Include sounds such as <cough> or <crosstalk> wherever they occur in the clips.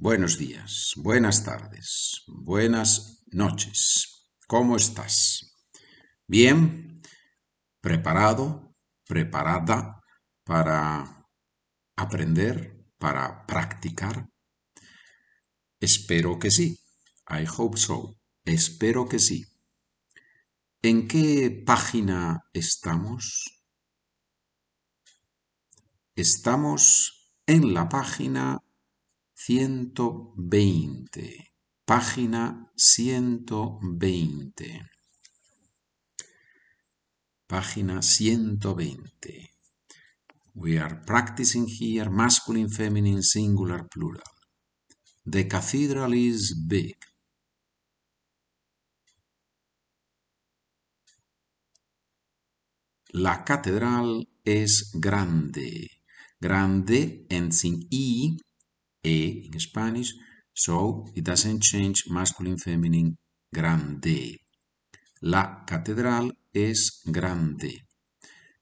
buenos días, buenas tardes, buenas noches. ¿Cómo estás? ¿Bien? ¿Preparado? ¿Preparada para aprender? ¿Para practicar? Espero que sí. I hope so. Espero que sí. ¿En qué página estamos? Estamos en la página 120. Página 120. Página 120. We are practicing here masculine, feminine, singular, plural. The cathedral is big. La catedral es grande. Grande ends in E, E in Spanish, so it doesn't change masculine, feminine, grande. La catedral es grande.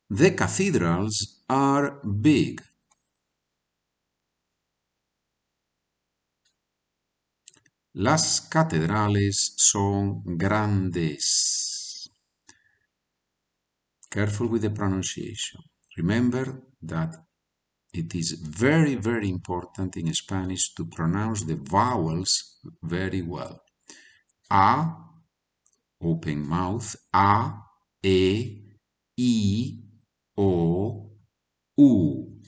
The cathedrals are big. Las catedrales son grandes. Careful with the pronunciation. Remember that it is very, very important in Spanish to pronounce the vowels very well. A, open mouth, A, E, I, O, U.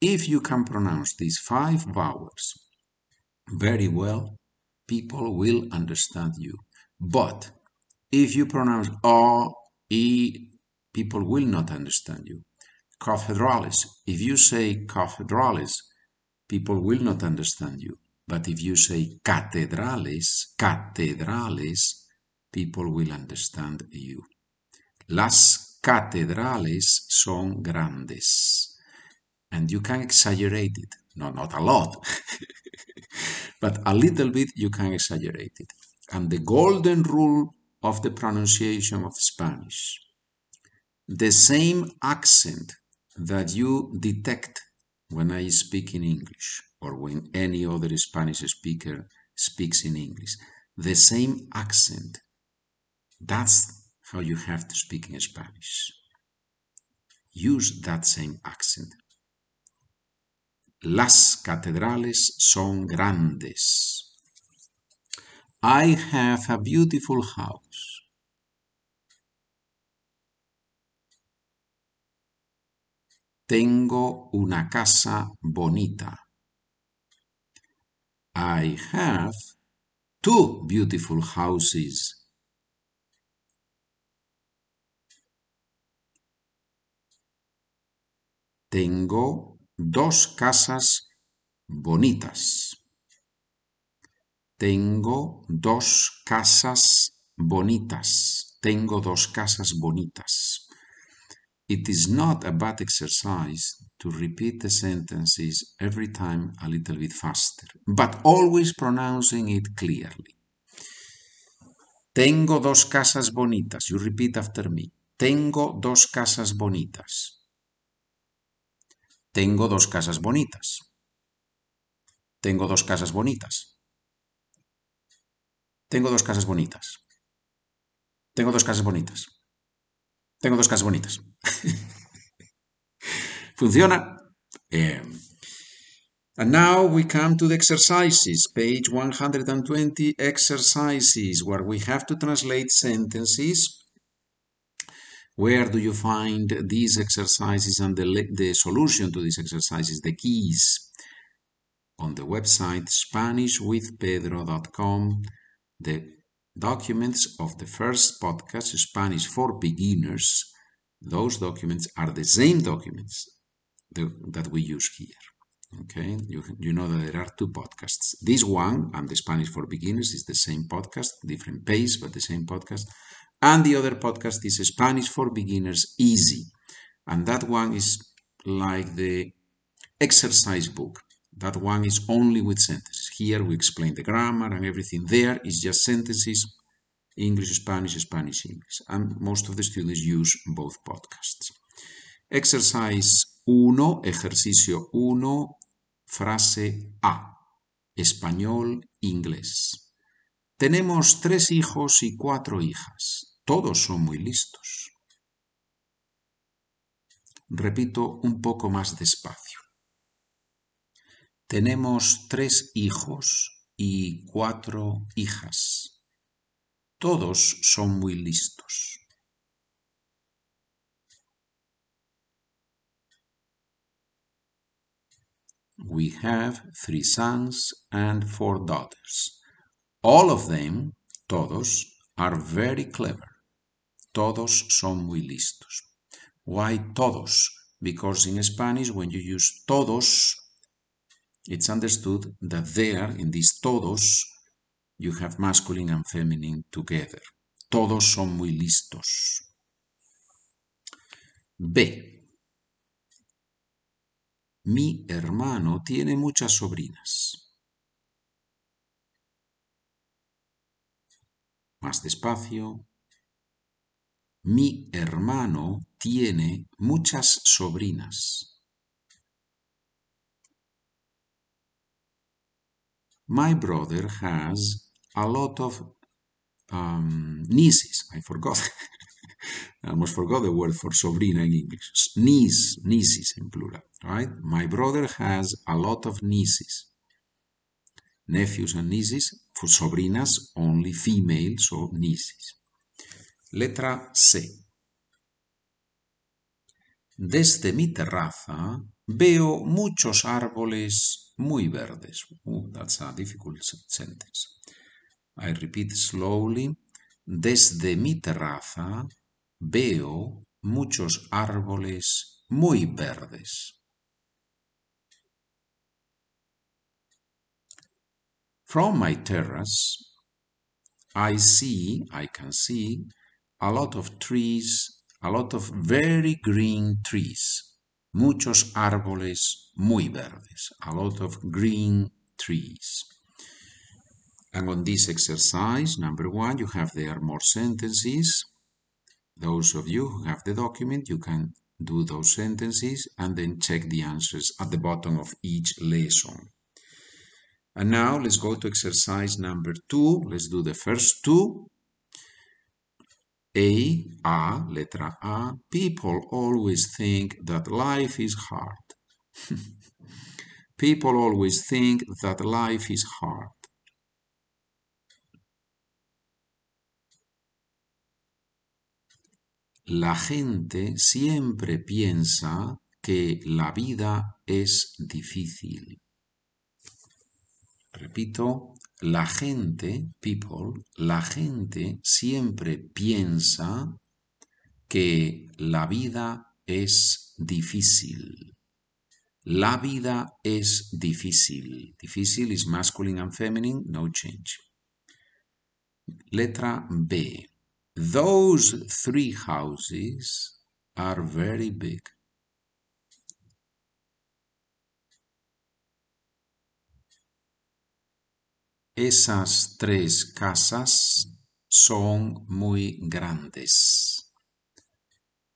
If you can pronounce these five vowels very well, people will understand you. But if you pronounce O, I, people will not understand you. Cathedralis. If you say cathedralis, people will not understand you. But if you say catedrales, catedrales, people will understand you. Las catedrales son grandes. And you can exaggerate it. No, not a lot. <laughs> but a little bit you can exaggerate it. And the golden rule of the pronunciation of Spanish the same accent that you detect when I speak in English or when any other Spanish speaker speaks in English. The same accent. That's how you have to speak in Spanish. Use that same accent. Las catedrales son grandes. I have a beautiful house. Tengo una casa bonita. I have two beautiful houses. Tengo dos casas bonitas. Tengo dos casas bonitas. Tengo dos casas bonitas. It is not a bad exercise to repeat the sentences every time a little bit faster, but always pronouncing it clearly. Tengo dos casas bonitas. You repeat after me. Tengo dos casas bonitas. Tengo dos casas bonitas. Tengo dos casas bonitas. Tengo dos casas bonitas. Tengo dos casas bonitas. Tengo dos casas bonitas. Funciona. Um, and now we come to the exercises, page 120 exercises, where we have to translate sentences. Where do you find these exercises and the, the solution to these exercises, the keys? On the website SpanishWithPedro.com, the documents of the first podcast, Spanish for Beginners, those documents are the same documents that we use here. Okay, you, you know that there are two podcasts. This one and the Spanish for Beginners is the same podcast, different pace, but the same podcast. And the other podcast is Spanish for Beginners Easy. And that one is like the exercise book. That one is only with sentences. Here we explain the grammar and everything. There is just sentences, English, Spanish, Spanish, English. And most of the students use both podcasts. Exercise 1, ejercicio 1, frase A. español, inglés. Tenemos tres hijos y cuatro hijas. Todos son muy listos. Repito un poco más despacio. Tenemos tres hijos y cuatro hijas. Todos son muy listos. We have three sons and four daughters. All of them, todos, are very clever. Todos son muy listos. Why todos? Because in Spanish, when you use todos, it's understood that there, in these todos, you have masculine and feminine together. Todos son muy listos. B. Mi hermano tiene muchas sobrinas. Más despacio. Mi hermano tiene muchas sobrinas. My brother has a lot of um, nieces. I forgot. <laughs> I almost forgot the word for sobrina in English. Niece, nieces in plural, right? My brother has a lot of nieces. Nephews and nieces, for sobrinas, only female, so nieces. Letra C. Desde mi terraza veo muchos árboles muy verdes. Oh, that's a difficult sentence. I repeat slowly. Desde mi terraza veo muchos árboles muy verdes. From my terrace, I see, I can see, a lot of trees, a lot of very green trees. Muchos árboles muy verdes, a lot of green trees. And on this exercise, number one, you have there more sentences. Those of you who have the document, you can do those sentences and then check the answers at the bottom of each lesson. And now let's go to exercise number two. Let's do the first two. A, A, letra A. People always think that life is hard. <laughs> People always think that life is hard. La gente siempre piensa que la vida es difícil. Repito, la gente, people, la gente siempre piensa que la vida es difícil. La vida es difícil. Difícil is masculine and feminine, no change. Letra B. Those three houses are very big. Esas tres casas son muy grandes.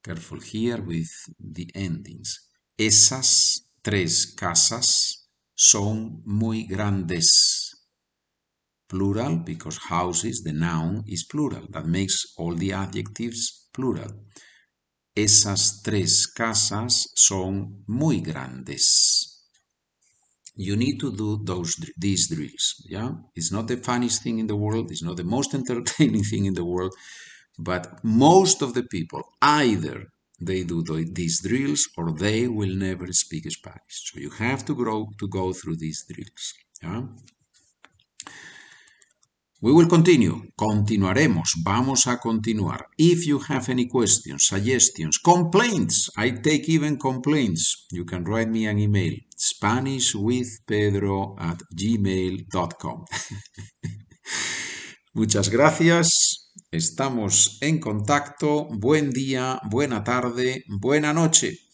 Careful here with the endings. Esas tres casas son muy grandes plural because houses, the noun, is plural. That makes all the adjectives plural. Esas tres casas son muy grandes. You need to do those these drills. Yeah, it's not the funniest thing in the world. It's not the most <laughs> entertaining thing in the world, but most of the people either they do these drills or they will never speak Spanish. So you have to grow to go through these drills. Yeah. We will continue. Continuaremos. Vamos a continuar. If you have any questions, suggestions, complaints, I take even complaints, you can write me an email. SpanishWithPedro at gmail.com. <laughs> Muchas gracias. Estamos en contacto. Buen día, buena tarde, buena noche.